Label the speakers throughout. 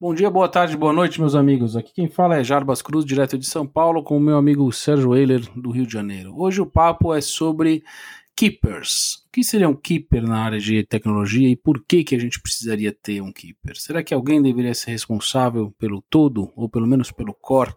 Speaker 1: Bom dia, boa tarde, boa noite, meus amigos. Aqui quem fala é Jarbas Cruz, direto de São Paulo, com o meu amigo Sérgio Eiler, do Rio de Janeiro. Hoje o papo é sobre keepers. O que seria um keeper na área de tecnologia e por que, que a gente precisaria ter um keeper? Será que alguém deveria ser responsável pelo todo, ou pelo menos pelo core?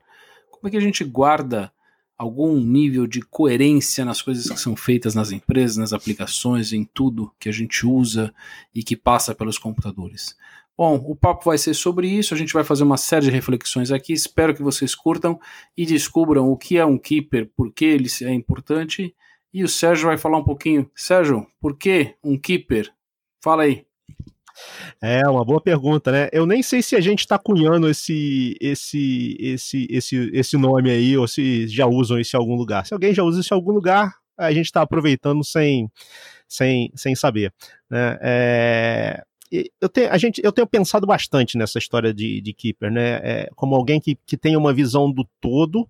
Speaker 1: Como é que a gente guarda algum nível de coerência nas coisas que são feitas nas empresas, nas aplicações, em tudo que a gente usa e que passa pelos computadores? Bom, o papo vai ser sobre isso. A gente vai fazer uma série de reflexões aqui. Espero que vocês curtam e descubram o que é um keeper, por que ele é importante. E o Sérgio vai falar um pouquinho. Sérgio, por que um keeper? Fala aí.
Speaker 2: É uma boa pergunta, né? Eu nem sei se a gente está cunhando esse, esse, esse, esse, esse nome aí ou se já usam isso em algum lugar. Se alguém já usa isso em algum lugar, a gente está aproveitando sem, sem, sem saber. Né? É, eu tenho, a gente, eu tenho pensado bastante nessa história de, de Keeper, né? É, como alguém que, que tem uma visão do todo,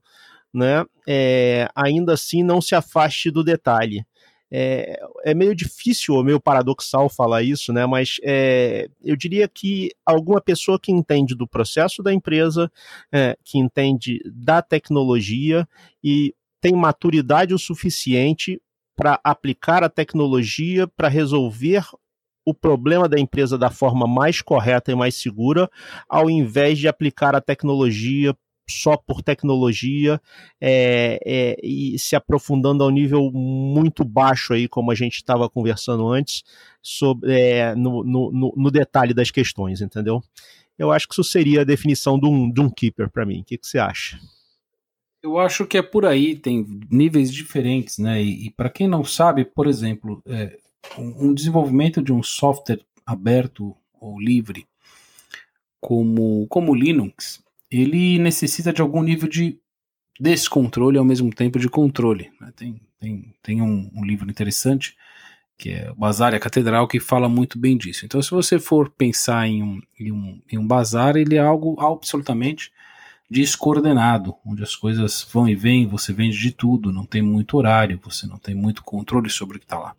Speaker 2: né? É, ainda assim não se afaste do detalhe. É, é, meio difícil ou meio paradoxal falar isso, né? Mas é, eu diria que alguma pessoa que entende do processo da empresa, é, que entende da tecnologia e tem maturidade o suficiente para aplicar a tecnologia para resolver o problema da empresa da forma mais correta e mais segura, ao invés de aplicar a tecnologia só por tecnologia é, é, e se aprofundando ao nível muito baixo aí, como a gente estava conversando antes, sobre, é, no, no, no, detalhe das questões, entendeu? Eu acho que isso seria a definição de um, de um keeper para mim. O que, que, você acha?
Speaker 1: Eu acho que é por aí, tem níveis diferentes, né? E, e para quem não sabe, por exemplo, é, um desenvolvimento de um software aberto ou livre como, como Linux, ele necessita de algum nível de descontrole ao mesmo tempo de controle. Né? Tem, tem, tem um, um, livro interessante que é o Bazar e a Catedral que fala muito bem disso. Então, se você for pensar em um, em um, em um bazar, ele é algo absolutamente descoordenado, onde as coisas vão e vêm, você vende de tudo, não tem muito horário, você não tem muito controle sobre o que está lá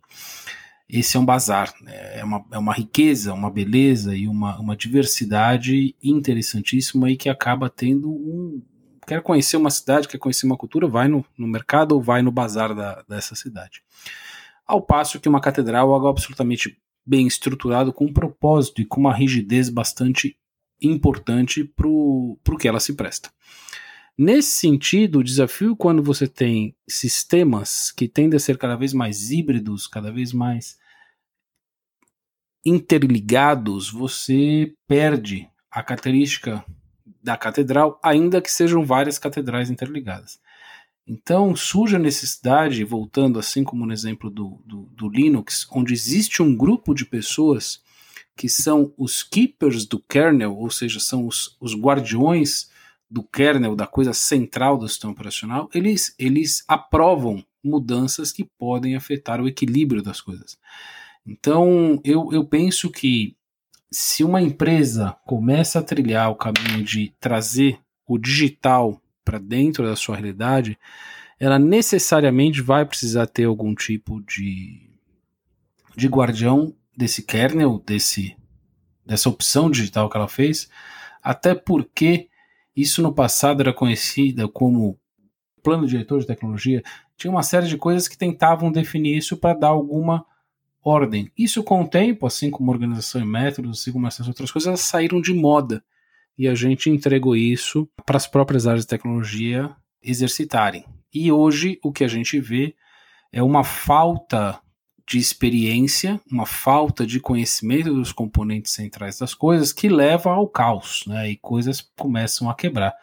Speaker 1: esse é um bazar, né? é uma, é uma riqueza, uma beleza e uma, uma diversidade interessantíssima e que acaba tendo um. Quer conhecer uma cidade, quer conhecer uma cultura, vai no, no mercado ou vai no bazar da, dessa cidade. Ao passo que uma catedral é algo absolutamente bem estruturado, com um propósito e com uma rigidez bastante importante para o que ela se presta. Nesse sentido, o desafio quando você tem sistemas que tendem a ser cada vez mais híbridos, cada vez mais interligados, você perde a característica da catedral, ainda que sejam várias catedrais interligadas. Então surge a necessidade, voltando assim como no exemplo do, do, do, Linux, onde existe um grupo de pessoas que são os keepers do kernel, ou seja, são os, os guardiões do kernel, da coisa central do sistema operacional, eles, eles aprovam mudanças que podem afetar o equilíbrio das coisas. Então, eu, eu penso que se uma empresa começa a trilhar o caminho de trazer o digital para dentro da sua realidade, ela necessariamente vai precisar ter algum tipo de, de guardião desse kernel, desse, dessa opção digital que ela fez, até porque isso no passado era conhecida como plano diretor de tecnologia, tinha uma série de coisas que tentavam definir isso para dar alguma ordem. Isso com o tempo, assim como organização e métodos, assim como essas outras coisas, elas saíram de moda. E a gente entregou isso para as próprias áreas de tecnologia exercitarem. E hoje o que a gente vê é uma falta de experiência, uma falta de conhecimento dos componentes centrais das coisas que leva ao caos, né? E coisas começam a quebrar.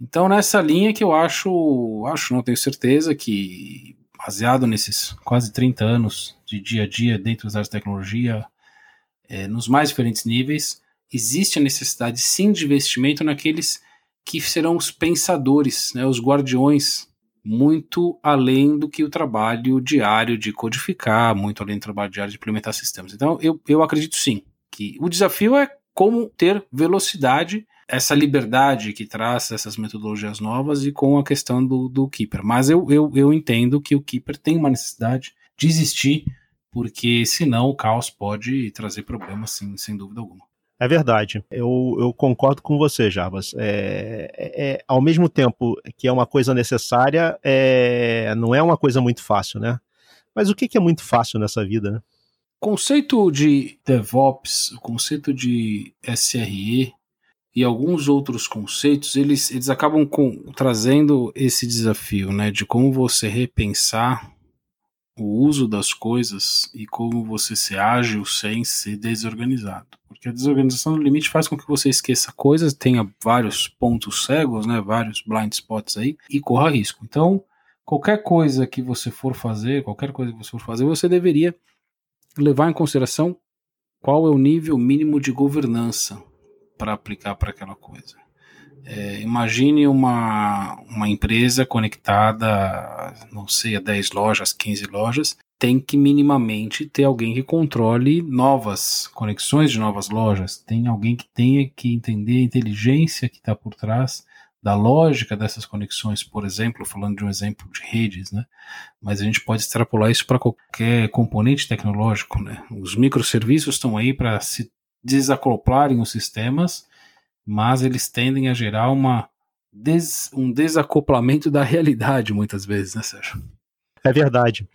Speaker 1: Então nessa linha que eu acho, acho, não tenho certeza que baseado nesses quase 30 anos de dia a dia dentro das áreas de tecnologia, é, nos mais diferentes níveis, existe a necessidade sim de investimento naqueles que serão os pensadores, né, os guardiões, muito além do que o trabalho diário de codificar, muito além do trabalho diário de implementar sistemas. Então, eu, eu acredito sim que o desafio é como ter velocidade essa liberdade que traz essas metodologias novas e com a questão do, do Keeper. Mas eu, eu, eu entendo que o Keeper tem uma necessidade de existir, porque senão o caos pode trazer problemas, sim, sem dúvida alguma.
Speaker 2: É verdade. Eu, eu concordo com você, Jarbas. É, é, é, ao mesmo tempo que é uma coisa necessária, é, não é uma coisa muito fácil, né? Mas o que, que é muito fácil nessa vida, né?
Speaker 1: Conceito de DevOps, o conceito de SRE e alguns outros conceitos, eles, eles acabam com, trazendo esse desafio, né? De como você repensar o uso das coisas e como você se ágil sem ser desorganizado. Porque a desorganização no limite faz com que você esqueça coisas, tenha vários pontos cegos, né, vários blind spots aí e corra risco. Então, qualquer coisa que você for fazer, qualquer coisa que você for fazer, você deveria levar em consideração qual é o nível mínimo de governança para aplicar para aquela coisa. É, imagine uma, uma empresa conectada, não sei, a 10 lojas, 15 lojas, tem que minimamente ter alguém que controle novas conexões de novas lojas, tem alguém que tenha que entender a inteligência que está por trás da lógica dessas conexões, por exemplo, falando de um exemplo de redes, né? Mas a gente pode extrapolar isso para qualquer componente tecnológico, né? Os microserviços estão aí para se desacoplarem os sistemas mas eles tendem a gerar uma des, um desacoplamento da realidade muitas vezes, né, Sérgio?
Speaker 2: É verdade,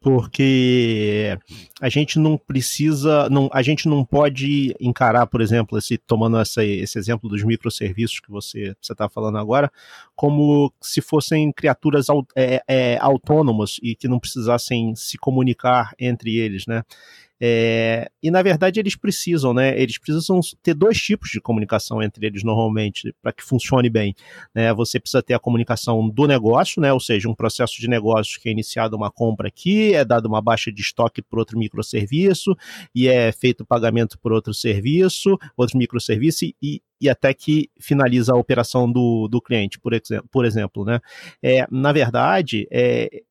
Speaker 2: porque a gente não precisa, não, a gente não pode encarar, por exemplo, esse, tomando essa, esse exemplo dos microserviços que você está falando agora, como se fossem criaturas é, é, autônomas e que não precisassem se comunicar entre eles, né? É, e na verdade eles precisam, né? Eles precisam ter dois tipos de comunicação entre eles normalmente para que funcione bem. Né? Você precisa ter a comunicação do negócio, né? Ou seja, um processo de negócio que é iniciado uma compra aqui, é dado uma baixa de estoque por outro microserviço e é feito pagamento por outro serviço, outro microserviço e, e até que finaliza a operação do, do cliente, por, exemplo, por exemplo, né? É, na verdade, é,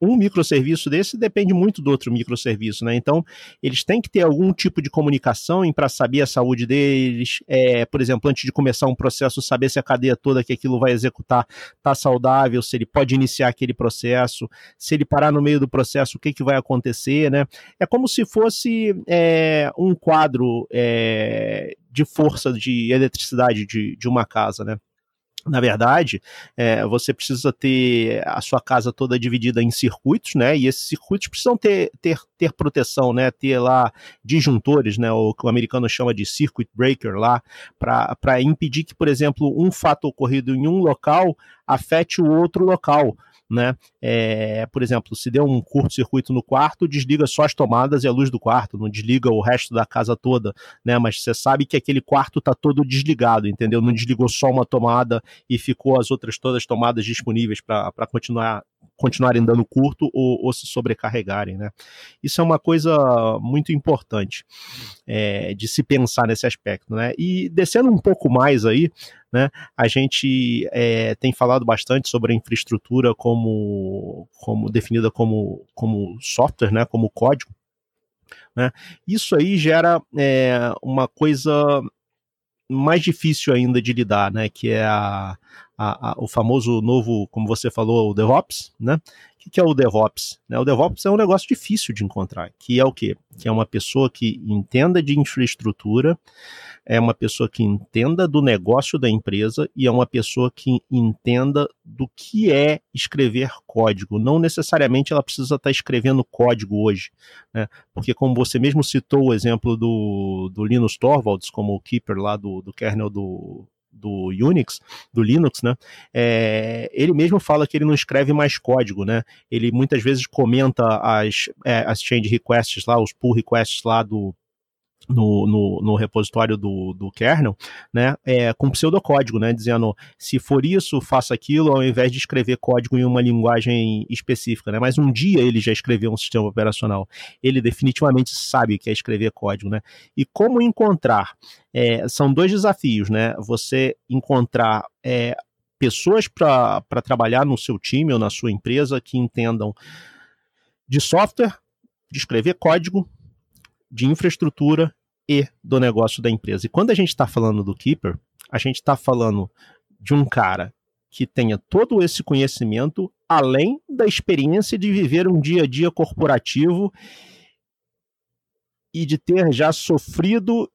Speaker 2: um microserviço desse depende muito do outro microserviço, né? Então, eles têm que ter algum tipo de comunicação para saber a saúde deles, é, por exemplo, antes de começar um processo, saber se a cadeia toda que aquilo vai executar está saudável, se ele pode iniciar aquele processo, se ele parar no meio do processo, o que, que vai acontecer, né? É como se fosse é, um quadro é, de força de eletricidade de, de uma casa, né? Na verdade, é, você precisa ter a sua casa toda dividida em circuitos, né? E esses circuitos precisam ter, ter, ter proteção, né? Ter lá disjuntores, né? O que o americano chama de circuit breaker lá, para impedir que, por exemplo, um fato ocorrido em um local afete o outro local né? É, por exemplo, se deu um curto-circuito no quarto, desliga só as tomadas e a luz do quarto, não desliga o resto da casa toda, né? Mas você sabe que aquele quarto está todo desligado, entendeu? Não desligou só uma tomada e ficou as outras todas tomadas disponíveis para continuar continuarem dando curto ou, ou, se sobrecarregarem, né? Isso é uma coisa muito importante é, de se pensar nesse aspecto, né? E descendo um pouco mais aí, né? A gente é, tem falado bastante sobre a infraestrutura como, como definida como, como software, né? Como código. Né? Isso aí gera é, uma coisa mais difícil ainda de lidar, né? Que é a, a, a, o famoso novo, como você falou, o DevOps, né? Que, que é o DevOps? Né? O DevOps é um negócio difícil de encontrar, que é o quê? Que é uma pessoa que entenda de infraestrutura, é uma pessoa que entenda do negócio da empresa e é uma pessoa que entenda do que é escrever código. Não necessariamente ela precisa estar escrevendo código hoje, né? porque como você mesmo citou o exemplo do, do Linus Torvalds como o keeper lá do, do kernel do, do Unix, do Linux, né? É, ele mesmo fala que ele não escreve mais código, né? Ele muitas vezes comenta as, é, as change requests lá, os pull requests lá do, no, no, no, repositório do, do kernel, né, é, com pseudocódigo, né, dizendo se for isso, faça aquilo, ao invés de escrever código em uma linguagem específica, né, mas um dia ele já escreveu um sistema operacional, ele definitivamente sabe que é escrever código, né, e como encontrar, é, são dois desafios, né, você encontrar é, pessoas para trabalhar no seu time ou na sua empresa que entendam de software, de escrever código, de infraestrutura e do negócio da empresa. E quando a gente está falando do Keeper, a gente está falando de um cara que tenha todo esse conhecimento, além da experiência de viver um dia a dia corporativo e de ter já sofrido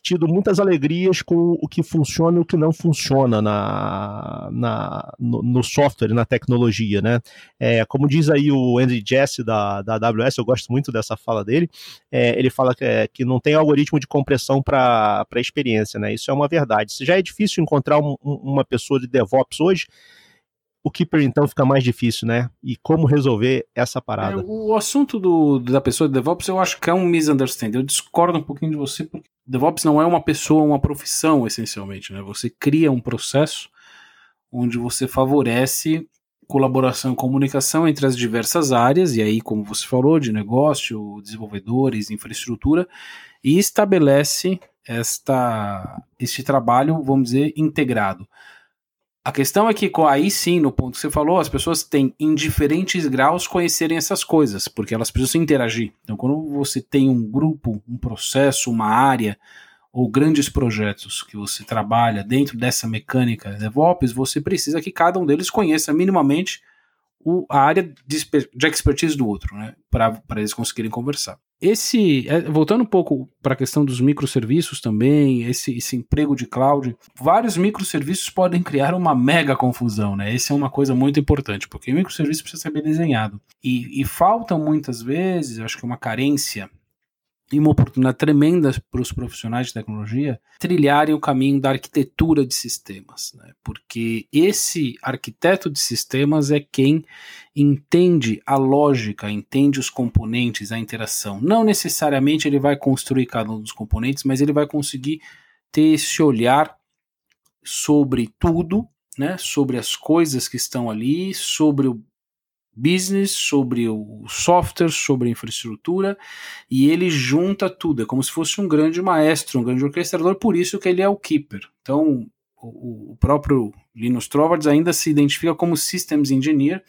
Speaker 2: tido muitas alegrias com o que funciona e o que não funciona na, na, no, no software, na tecnologia, né? É, como diz aí o Andy Jesse da, da AWS, eu gosto muito dessa fala dele, é, ele fala que, é, que não tem algoritmo de compressão para a experiência, né? Isso é uma verdade. Se já é difícil encontrar um, uma pessoa de DevOps hoje, o Keeper então fica mais difícil, né? E como resolver essa parada? É,
Speaker 1: o assunto do, da pessoa de DevOps eu acho que é um misunderstanding. Eu discordo um pouquinho de você porque DevOps não é uma pessoa, uma profissão essencialmente, né? Você cria um processo onde você favorece colaboração e comunicação entre as diversas áreas, e aí, como você falou, de negócio, desenvolvedores, infraestrutura, e estabelece esta, este trabalho, vamos dizer, integrado. A questão é que aí sim, no ponto que você falou, as pessoas têm em diferentes graus conhecerem essas coisas, porque elas precisam interagir. Então, quando você tem um grupo, um processo, uma área ou grandes projetos que você trabalha dentro dessa mecânica DevOps, você precisa que cada um deles conheça minimamente o, a área de, de expertise do outro, né, para eles conseguirem conversar. Esse, é, voltando um pouco para a questão dos microserviços também, esse, esse emprego de cloud, vários microserviços podem criar uma mega confusão, né? Essa é uma coisa muito importante, porque o microserviço precisa ser bem desenhado. E, e faltam muitas vezes, acho que uma carência e uma oportunidade tremenda para os profissionais de tecnologia trilharem o caminho da arquitetura de sistemas, né? porque esse arquiteto de sistemas é quem entende a lógica, entende os componentes, a interação. Não necessariamente ele vai construir cada um dos componentes, mas ele vai conseguir ter esse olhar sobre tudo, né? sobre as coisas que estão ali, sobre o business, sobre o software, sobre a infraestrutura, e ele junta tudo. É como se fosse um grande maestro, um grande orquestrador, por isso que ele é o keeper. Então, o, o próprio Linus Torvalds ainda se identifica como Systems Engineer,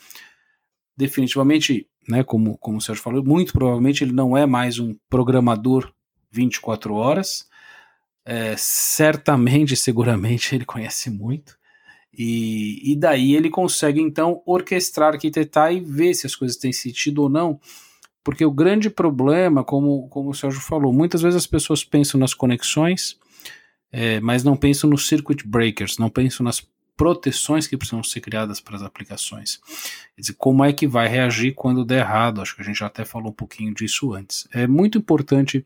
Speaker 1: definitivamente, né, como, como o Sérgio falou, muito provavelmente ele não é mais um programador 24 horas, é, certamente, seguramente ele conhece muito, e, e daí ele consegue então orquestrar, arquitetar e ver se as coisas têm sentido ou não. Porque o grande problema, como, como o Sérgio falou, muitas vezes as pessoas pensam nas conexões, é, mas não pensam nos circuit breakers, não pensam nas proteções que precisam ser criadas para as aplicações. Quer dizer, como é que vai reagir quando der errado? Acho que a gente já até falou um pouquinho disso antes. É muito importante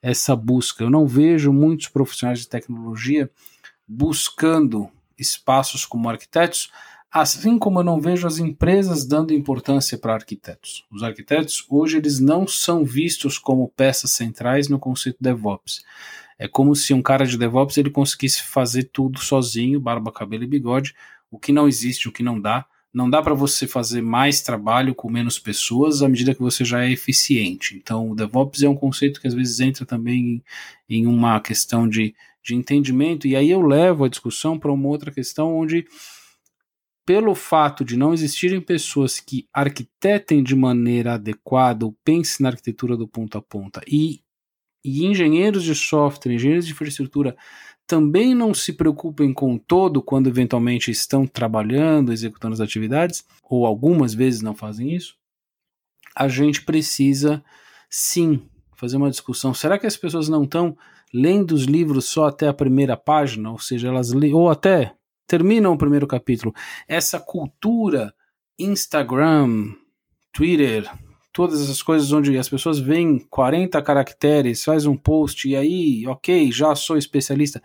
Speaker 1: essa busca. Eu não vejo muitos profissionais de tecnologia buscando espaços como arquitetos, assim como eu não vejo as empresas dando importância para arquitetos. Os arquitetos hoje eles não são vistos como peças centrais no conceito DevOps. É como se um cara de DevOps ele conseguisse fazer tudo sozinho, barba, cabelo e bigode, o que não existe, o que não dá. Não dá para você fazer mais trabalho com menos pessoas à medida que você já é eficiente. Então, o DevOps é um conceito que às vezes entra também em, em uma questão de de entendimento, e aí eu levo a discussão para uma outra questão onde, pelo fato de não existirem pessoas que arquitetem de maneira adequada ou pensem na arquitetura do ponto a ponta, e, e engenheiros de software, engenheiros de infraestrutura também não se preocupem com todo quando eventualmente estão trabalhando, executando as atividades, ou algumas vezes não fazem isso, a gente precisa sim fazer uma discussão. Será que as pessoas não estão lendo os livros só até a primeira página, ou seja, elas ou até terminam o primeiro capítulo. Essa cultura Instagram, Twitter, todas essas coisas onde as pessoas veem 40 caracteres, faz um post e aí, ok, já sou especialista.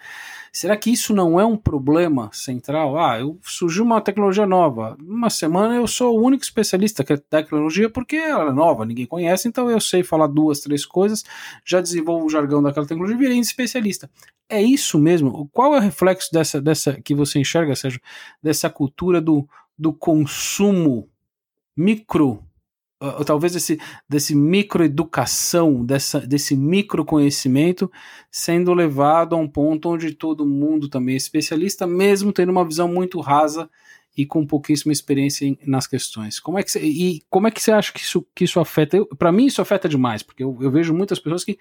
Speaker 1: Será que isso não é um problema central? Ah, eu, surgiu uma tecnologia nova. Uma semana eu sou o único especialista da tecnologia porque ela é nova, ninguém conhece, então eu sei falar duas, três coisas, já desenvolvo o jargão daquela tecnologia e virei especialista. É isso mesmo? Qual é o reflexo dessa, dessa que você enxerga, Sérgio, dessa cultura do, do consumo micro talvez desse, desse microeducação, dessa, desse microconhecimento sendo levado a um ponto onde todo mundo também é especialista, mesmo tendo uma visão muito rasa e com pouquíssima experiência em, nas questões. Como é que cê, e como é que você acha que isso, que isso afeta? Para mim isso afeta demais, porque eu, eu vejo muitas pessoas que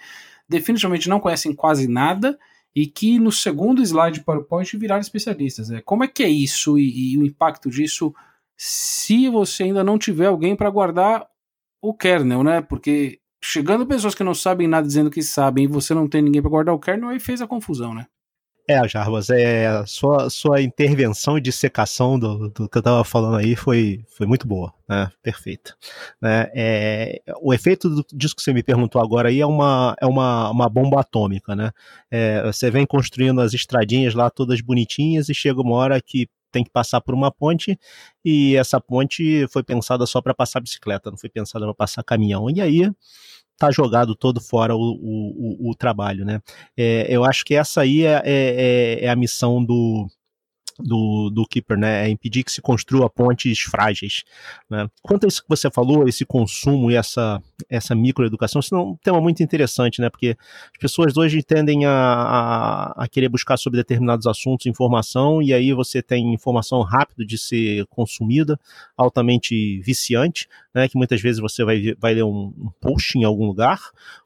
Speaker 1: definitivamente não conhecem quase nada e que no segundo slide de PowerPoint viraram especialistas. É, como é que é isso e, e o impacto disso se você ainda não tiver alguém para guardar o kernel, né? Porque chegando pessoas que não sabem nada dizendo que sabem e você não tem ninguém para guardar o kernel, aí fez a confusão, né?
Speaker 2: É, Jarbas, é, sua, sua intervenção e dissecação do, do que eu estava falando aí foi, foi muito boa, né? Perfeita. Né? É, o efeito do, disso que você me perguntou agora aí é uma, é uma, uma bomba atômica, né? É, você vem construindo as estradinhas lá todas bonitinhas e chega uma hora que tem que passar por uma ponte e essa ponte foi pensada só para passar bicicleta, não foi pensada para passar caminhão. E aí tá jogado todo fora o, o, o, o trabalho, né? É, eu acho que essa aí é, é, é a missão do, do, do Keeper, né? É impedir que se construa pontes frágeis. Né? Quanto a isso que você falou, esse consumo e essa, essa microeducação, isso é um tema muito interessante, né? Porque as pessoas hoje tendem a, a, a, querer buscar sobre determinados assuntos informação, e aí você tem informação rápida de ser consumida, altamente viciante, né? Que muitas vezes você vai, vai ler um, um post em algum lugar,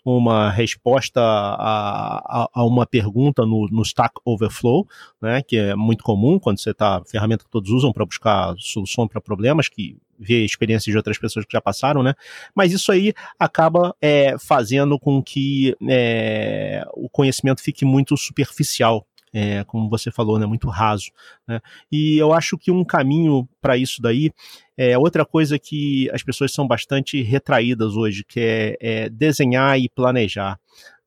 Speaker 2: uma resposta a, a, a uma pergunta no, no Stack Overflow, né? Que é muito comum quando você está, ferramenta que todos usam para buscar solução para problemas, que vê experiências de outras pessoas que já passaram, né? Mas isso aí acaba é, fazendo com que é, o conhecimento fique muito superficial. É, como você falou, né, muito raso. Né? E eu acho que um caminho para isso daí é outra coisa que as pessoas são bastante retraídas hoje, que é, é desenhar e planejar.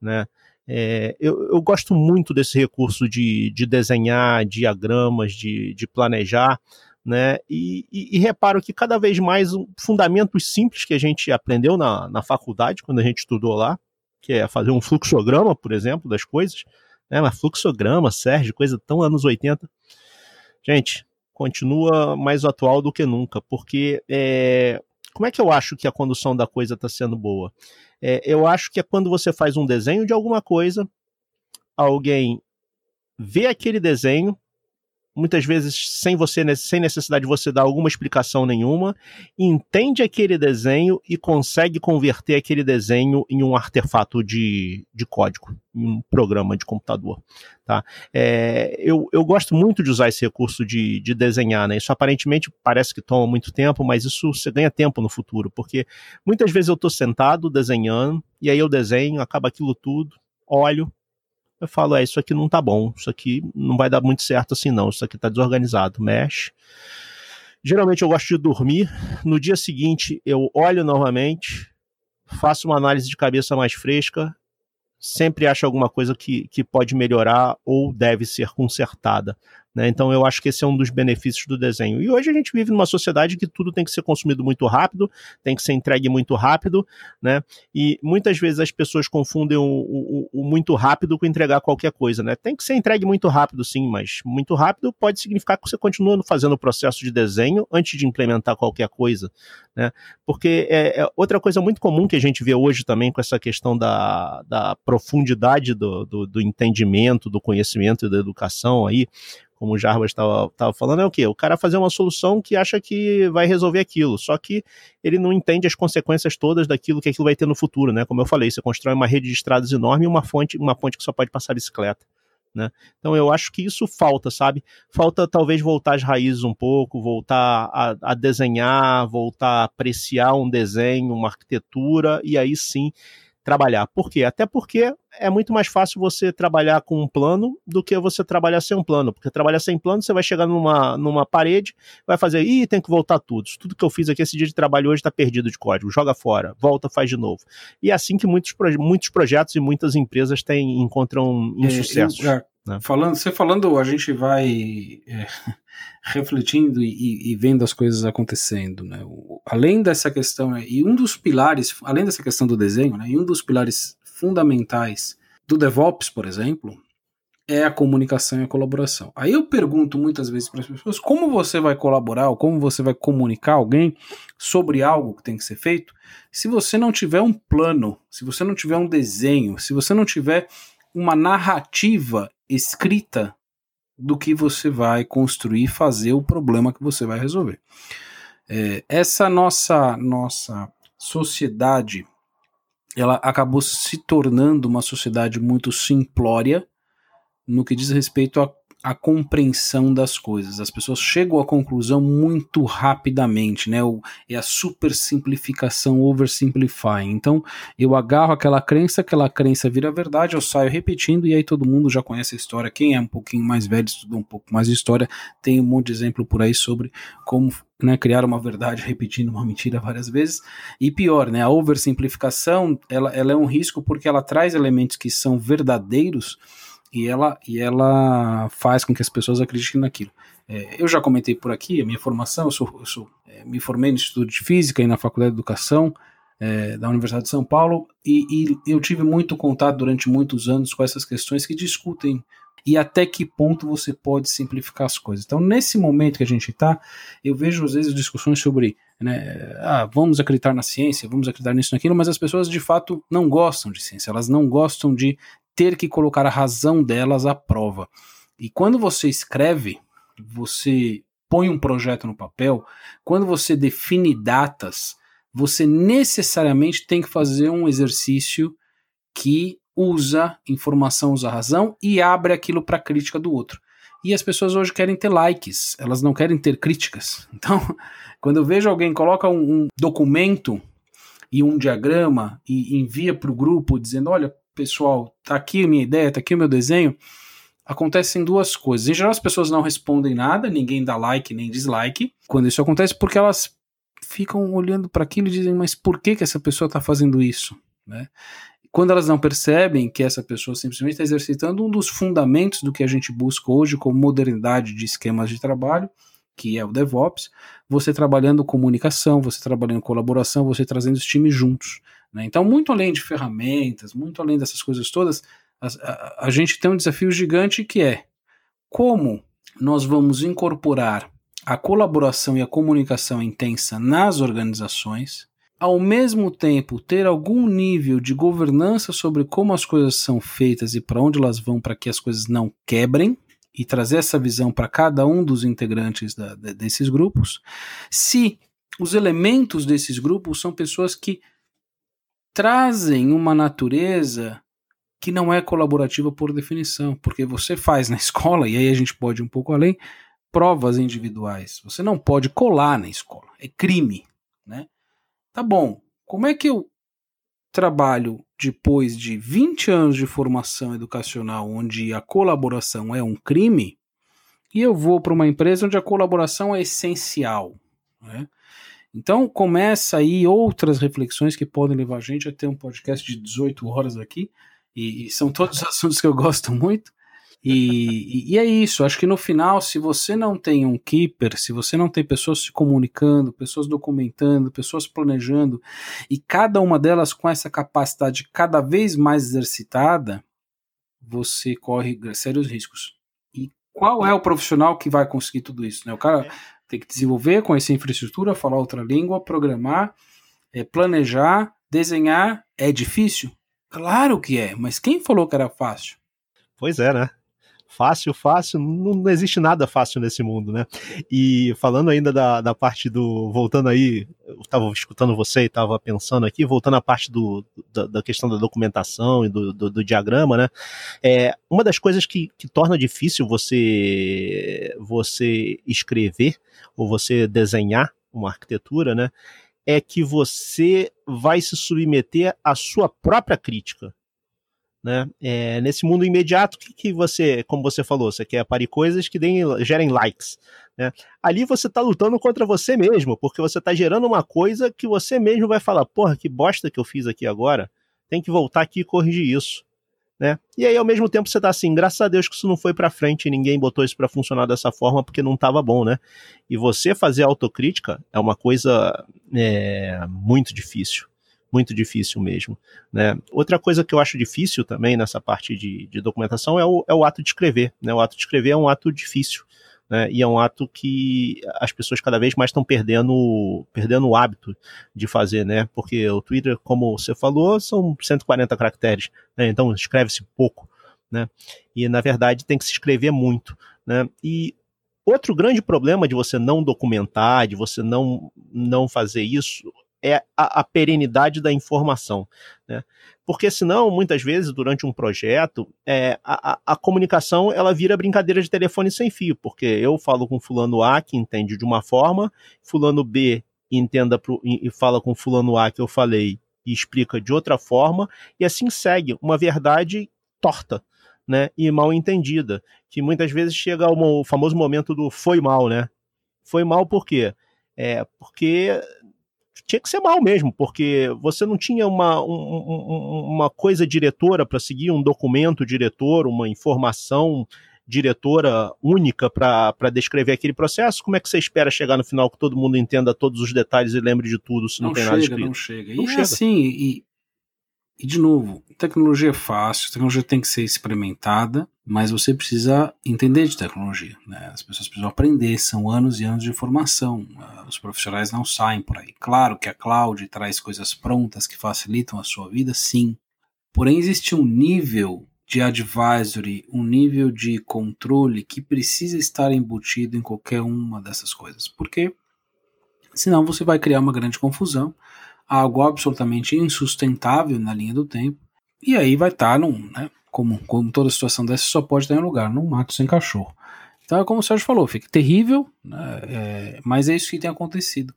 Speaker 2: Né? É, eu, eu, gosto muito desse recurso de, de desenhar diagramas, de, de planejar, né? E, e, e, reparo que cada vez mais um, fundamentos simples que a gente aprendeu na, na faculdade, quando a gente estudou lá, que é fazer um fluxograma, por exemplo, das coisas, né? Mas fluxograma, Sérgio, coisa tão anos 80. Gente, continua mais atual do que nunca, porque é, como é que eu acho que a condução da coisa está sendo boa? É, eu acho que é quando você faz um desenho de alguma coisa, alguém vê aquele desenho, muitas vezes sem você sem necessidade de você dar alguma explicação nenhuma, entende aquele desenho e consegue converter aquele desenho em um artefato de, de código, em um programa de computador. Tá? É, eu, eu gosto muito de usar esse recurso de, de desenhar, né? Isso aparentemente parece que toma muito tempo, mas isso você ganha tempo no futuro, porque muitas vezes eu estou sentado desenhando, e aí eu desenho, acaba aquilo tudo, olho, eu falo, é, isso aqui não tá bom, isso aqui não vai dar muito certo assim não, isso aqui tá desorganizado, mexe. Geralmente eu gosto de dormir, no dia seguinte eu olho novamente, faço uma análise de cabeça mais fresca, sempre acho alguma coisa que, que pode melhorar ou deve ser consertada. Né? Então eu acho que esse é um dos benefícios do desenho. E hoje a gente vive numa sociedade que tudo tem que ser consumido muito rápido, tem que ser entregue muito rápido, né? E muitas vezes as pessoas confundem o, o, o, muito rápido com entregar qualquer coisa, né? Tem que ser entregue muito rápido, sim, mas muito rápido pode significar que você continua fazendo o processo de desenho antes de implementar qualquer coisa, né? Porque é, é outra coisa muito comum que a gente vê hoje também com essa questão da, da profundidade do, do, do entendimento, do conhecimento e da educação aí, como o Jarbas estava falando, é o quê? O cara fazer uma solução que acha que vai resolver aquilo, só que ele não entende as consequências todas daquilo que aquilo vai ter no futuro, né? Como eu falei, você constrói uma rede de estradas enorme e uma fonte, uma ponte que só pode passar bicicleta. Né? Então eu acho que isso falta, sabe? Falta talvez voltar às raízes um pouco, voltar a, a, desenhar, voltar a apreciar um desenho, uma arquitetura, e aí sim trabalhar. Por quê? Até porque é muito mais fácil você trabalhar com um plano do que você trabalhar sem um plano. Porque trabalhar sem plano, você vai chegar numa, numa parede, vai fazer, ih, tem que voltar tudo. Tudo que eu fiz aqui esse dia de trabalho hoje está perdido de código. Joga fora, volta, faz de novo. E é assim que muitos, muitos projetos e muitas empresas têm, encontram insucesso. É,
Speaker 1: né? Falando, você falando, a gente vai é, refletindo e, e, vendo as coisas acontecendo, né? O, além dessa questão, né, e um dos pilares, além dessa questão do desenho, né, e um dos pilares fundamentais do DevOps, por exemplo, é a comunicação e a colaboração. Aí eu pergunto muitas vezes para as pessoas como você vai colaborar ou como você vai comunicar alguém sobre algo que tem que ser feito se você não tiver um plano, se você não tiver um desenho, se você não tiver uma narrativa escrita do que você vai construir, fazer o problema que você vai resolver. É, essa nossa nossa sociedade, ela acabou se tornando uma sociedade muito simplória no que diz respeito a, a compreensão das coisas. As pessoas chegam à conclusão muito rapidamente, né? O, é a super simplificação, oversimplifying. Então, eu agarro aquela crença, aquela crença vira verdade, eu saio repetindo e aí todo mundo já conhece a história. Quem é um pouquinho mais velho, estudou um pouco mais de história, tem um monte de exemplo por aí sobre como né, criar uma verdade repetindo uma mentira várias vezes. E pior, né? A oversimplificação, ela, ela é um risco porque ela traz elementos que são verdadeiros e ela, e ela faz com que as pessoas acreditem naquilo. É, eu já comentei por aqui a minha formação, eu, sou, eu sou, é, me formei no Instituto de Física e na Faculdade de Educação é, da Universidade de São Paulo e, e eu tive muito contato durante muitos anos com essas questões que discutem e até que ponto você pode simplificar as coisas. Então, nesse momento que a gente está, eu vejo às vezes discussões sobre, né, ah, vamos acreditar na ciência, vamos acreditar nisso, naquilo, mas as pessoas de fato não gostam de ciência, elas não gostam de ter que colocar a razão delas à prova. E quando você escreve, você põe um projeto no papel, quando você define datas, você necessariamente tem que fazer um exercício que usa informação, usa razão e abre aquilo para crítica do outro. E as pessoas hoje querem ter likes, elas não querem ter críticas. Então, quando eu vejo alguém coloca um, um documento e um diagrama e envia para o grupo dizendo, olha, pessoal, tá aqui a minha ideia, tá aqui o meu desenho, acontecem duas coisas. Em geral, as pessoas não respondem nada, ninguém dá like nem dislike. Quando isso acontece, porque elas ficam olhando para aquilo e dizem, mas por que, que essa pessoa está fazendo isso? Né? Quando elas não percebem que essa pessoa simplesmente está exercitando um dos fundamentos do que a gente busca hoje como modernidade de esquemas de trabalho, que é o DevOps, você trabalhando comunicação, você trabalhando colaboração, você trazendo os times juntos. Né? Então, muito além de ferramentas, muito além dessas coisas todas, a, a, a gente tem um desafio gigante que é como nós vamos incorporar a colaboração e a comunicação intensa nas organizações, ao mesmo tempo ter algum nível de governança sobre como as coisas são feitas e para onde elas vão para que as coisas não quebrem, e trazer essa visão para cada um dos integrantes da, desses grupos, se os elementos desses grupos são pessoas que trazem uma natureza que não é colaborativa por definição, porque você faz na escola, e aí a gente pode ir um pouco além, provas individuais. Você não pode colar na escola, é crime, né? Tá bom, como é que eu trabalho depois de 20 anos de formação educacional onde a colaboração é um crime e eu vou para uma empresa onde a colaboração é essencial, né? Então começa aí outras reflexões que podem levar a gente a ter um podcast de 18 horas aqui, e, e são todos assuntos que eu gosto muito. E, e, é isso, acho que no final, se você não tem um keeper, se você não tem pessoas se comunicando, pessoas documentando, pessoas planejando, e cada uma delas com essa capacidade cada vez mais exercitada, você corre sérios riscos. E qual é o profissional que vai conseguir tudo isso? Né? O cara tem que desenvolver, conhecer infraestrutura, falar outra língua, programar, é, planejar, desenhar. É difícil? Claro que é, mas quem falou que era fácil?
Speaker 2: Pois é, né? Fácil, fácil, não, não, existe nada fácil nesse mundo, né? E falando ainda da, da parte do. Voltando aí, estava escutando você e estava pensando aqui, voltando à parte do, da, da questão da documentação e do, do, do diagrama, né? É, uma das coisas que, que torna difícil você, você escrever ou você desenhar uma arquitetura, né? É que você vai se submeter à sua própria crítica né? É, nesse mundo imediato, que, que você, como você falou, você quer parir coisas que deem, gerem likes. Né? Ali você está lutando contra você mesmo, porque você está gerando uma coisa que você mesmo vai falar, porra, que bosta que eu fiz aqui agora, tem que voltar aqui e corrigir isso. Né? E aí, ao mesmo tempo, você está assim, graças a Deus que isso não foi para frente ninguém botou isso para funcionar dessa forma porque não estava bom, né? E você fazer autocrítica é uma coisa é, muito difícil muito difícil mesmo. Né? Outra coisa que eu acho difícil também nessa parte de, de documentação é o, é o ato de escrever. Né? O ato de escrever é um ato difícil. Né? E é um ato que as pessoas cada vez mais estão perdendo, perdendo o hábito de fazer, né? Porque o Twitter, como você falou, são 140 caracteres, né? Então escreve-se pouco, né? E na verdade tem que se escrever muito, né? E outro grande problema de você não documentar, de você não, não fazer isso, é a, a perenidade da informação. Né? Porque senão, muitas vezes, durante um projeto, é, a, a, comunicação ela vira brincadeira de telefone sem fio, porque eu falo com fulano A que entende de uma forma, fulano B entenda pro, e, e fala com fulano A que eu falei e explica de outra forma, e assim segue uma verdade torta. Né, e mal entendida, que muitas vezes chega ao famoso momento do foi mal, né? Foi mal por quê? É, porque tinha que ser mal mesmo, porque você não tinha uma, um, uma coisa diretora para seguir, um documento diretor, uma informação diretora única para descrever aquele processo. Como é que você espera chegar no final que todo mundo entenda todos os detalhes e lembre de tudo se não, não tem
Speaker 1: chega,
Speaker 2: nada escrito?
Speaker 1: Não chega, não e é chega. É assim, e, e de novo, tecnologia é fácil, tecnologia tem que ser experimentada, mas você precisa entender de tecnologia. Né? As pessoas precisam aprender, são anos e anos de formação. Ah, os profissionais não saem por aí. Claro que a cloud traz coisas prontas que facilitam a sua vida, sim. Porém, existe um nível de advisory, um nível de controle que precisa estar embutido em qualquer uma dessas coisas. Porque senão você vai criar uma grande confusão algo absolutamente insustentável na linha do tempo, e aí vai estar tá num, né, como, como toda situação dessa só pode em um lugar, num mato sem cachorro. Então é como o Sérgio falou, fica terrível, né, é, mas é isso que tem acontecido.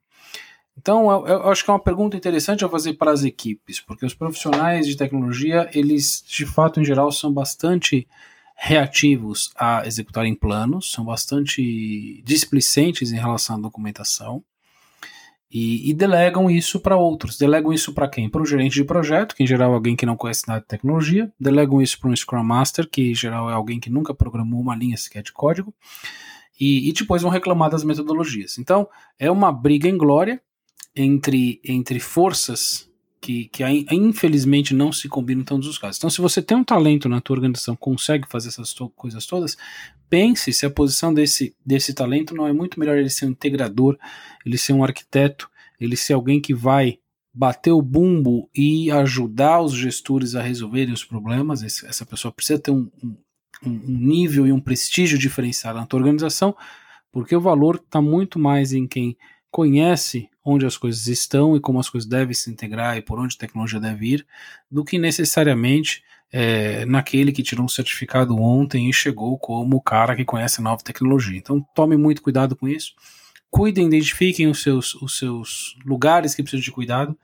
Speaker 1: Então eu, eu, acho que é uma pergunta interessante a fazer para as equipes, porque os profissionais de tecnologia, eles de fato em geral são bastante reativos a executarem planos, são bastante displicentes em relação à documentação, e, e delegam isso para outros. Delegam isso para quem? Para o gerente de projeto, que em geral é alguém que não conhece nada de tecnologia. Delegam isso para um Scrum Master, que em geral é alguém que nunca programou uma linha sequer de código. E, e depois vão reclamar das metodologias. Então, é uma briga em glória entre, entre forças que, que infelizmente não se combinam em todos os casos. Então, se você tem um talento na tua organização, consegue fazer essas to coisas todas, pense se a posição desse, desse talento não é muito melhor ele ser um integrador, ele ser um arquiteto, ele ser alguém que vai bater o bumbo e ajudar os gestores a resolverem os problemas. Esse, essa pessoa precisa ter um, um, um nível e um prestígio diferenciado na tua organização, porque o valor está muito mais em quem conhece onde as coisas estão e como as coisas devem se integrar e por onde a tecnologia deve ir, do que necessariamente é, naquele que tirou um certificado ontem e chegou como o cara que conhece nova tecnologia. Então tome muito cuidado com isso. Cuidem, identifiquem os seus, os seus lugares que precisam de cuidado.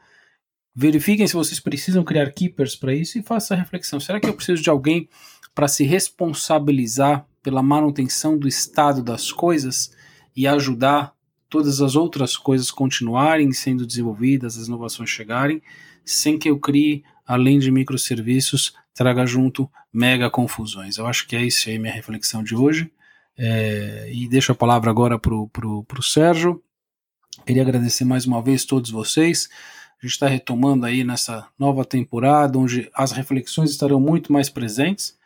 Speaker 1: Verifiquem se vocês precisam criar keepers para isso e façam a reflexão. Será que eu preciso de alguém para se responsabilizar pela manutenção do estado das coisas e ajudar todas as outras coisas continuarem sendo desenvolvidas, as inovações chegarem, sem que eu crie, além de microserviços, traga junto mega confusões. Eu acho que é isso aí minha reflexão de hoje. É, e deixo a palavra agora para o Sérgio. Queria agradecer mais uma vez todos vocês. A gente está retomando aí nessa nova temporada, onde as reflexões estarão muito mais presentes.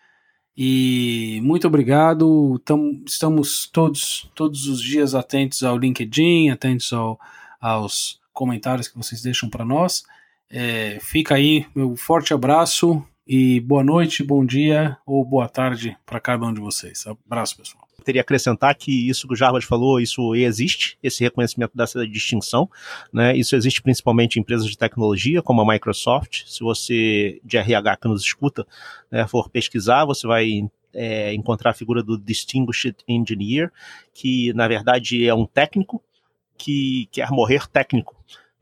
Speaker 1: E muito obrigado. Tam, estamos todos, todos os dias atentos ao LinkedIn, atentos ao, aos comentários que vocês deixam para nós. É, fica aí meu forte abraço e boa noite, bom dia ou boa tarde para cada um de vocês. Abraço, pessoal
Speaker 2: teria acrescentar que isso que o Jarbas falou, isso existe, esse reconhecimento dessa distinção, né? Isso existe principalmente em empresas de tecnologia, como a Microsoft. Se você, de RH que nos escuta, né, for pesquisar, você vai é, encontrar a figura do Distinguished Engineer, que na verdade é um técnico que quer morrer técnico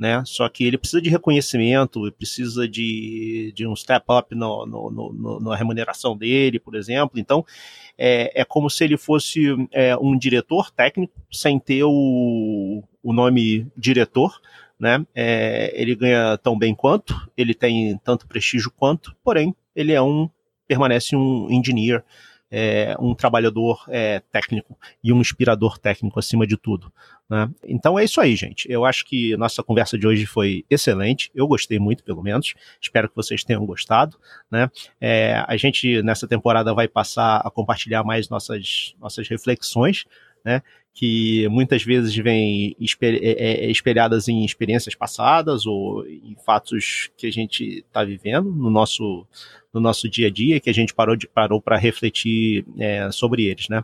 Speaker 2: né? Só que ele precisa de reconhecimento, precisa de, de um step up no, no, no, na remuneração dele, por exemplo. Então, é, é como se ele fosse é, um diretor técnico, sem ter o, o nome diretor, né? É, ele ganha tão bem quanto, ele tem tanto prestígio quanto, porém, ele é um, permanece um engineer, é, um trabalhador é, técnico e um inspirador técnico acima de tudo. Né? Então é isso aí, gente. Eu acho que nossa conversa de hoje foi excelente. Eu gostei muito, pelo menos. Espero que vocês tenham gostado. Né? É, a gente nessa temporada vai passar a compartilhar mais nossas, nossas reflexões né? Que muitas vezes vêm é, é, espelhadas em experiências passadas ou em fatos que a gente está vivendo no nosso, no nosso dia a dia, que a gente parou parou para refletir é, sobre eles, né?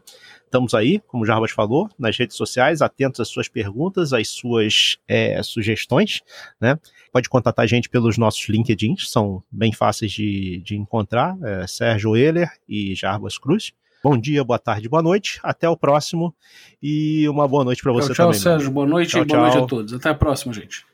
Speaker 2: Estamos aí, como o Jarbas falou, nas redes sociais, atentos às suas perguntas, às suas é, sugestões, né? Pode contatar a gente pelos nossos LinkedIns, são bem fáceis de, de encontrar, é, Sérgio Euler e Jarbas Cruz. Bom dia, boa tarde, boa noite. Até o próximo e uma boa noite para você
Speaker 1: tchau,
Speaker 2: também.
Speaker 1: Tchau, Sérgio. Boa noite tchau, e boa tchau. noite a todos. Até a próxima, gente.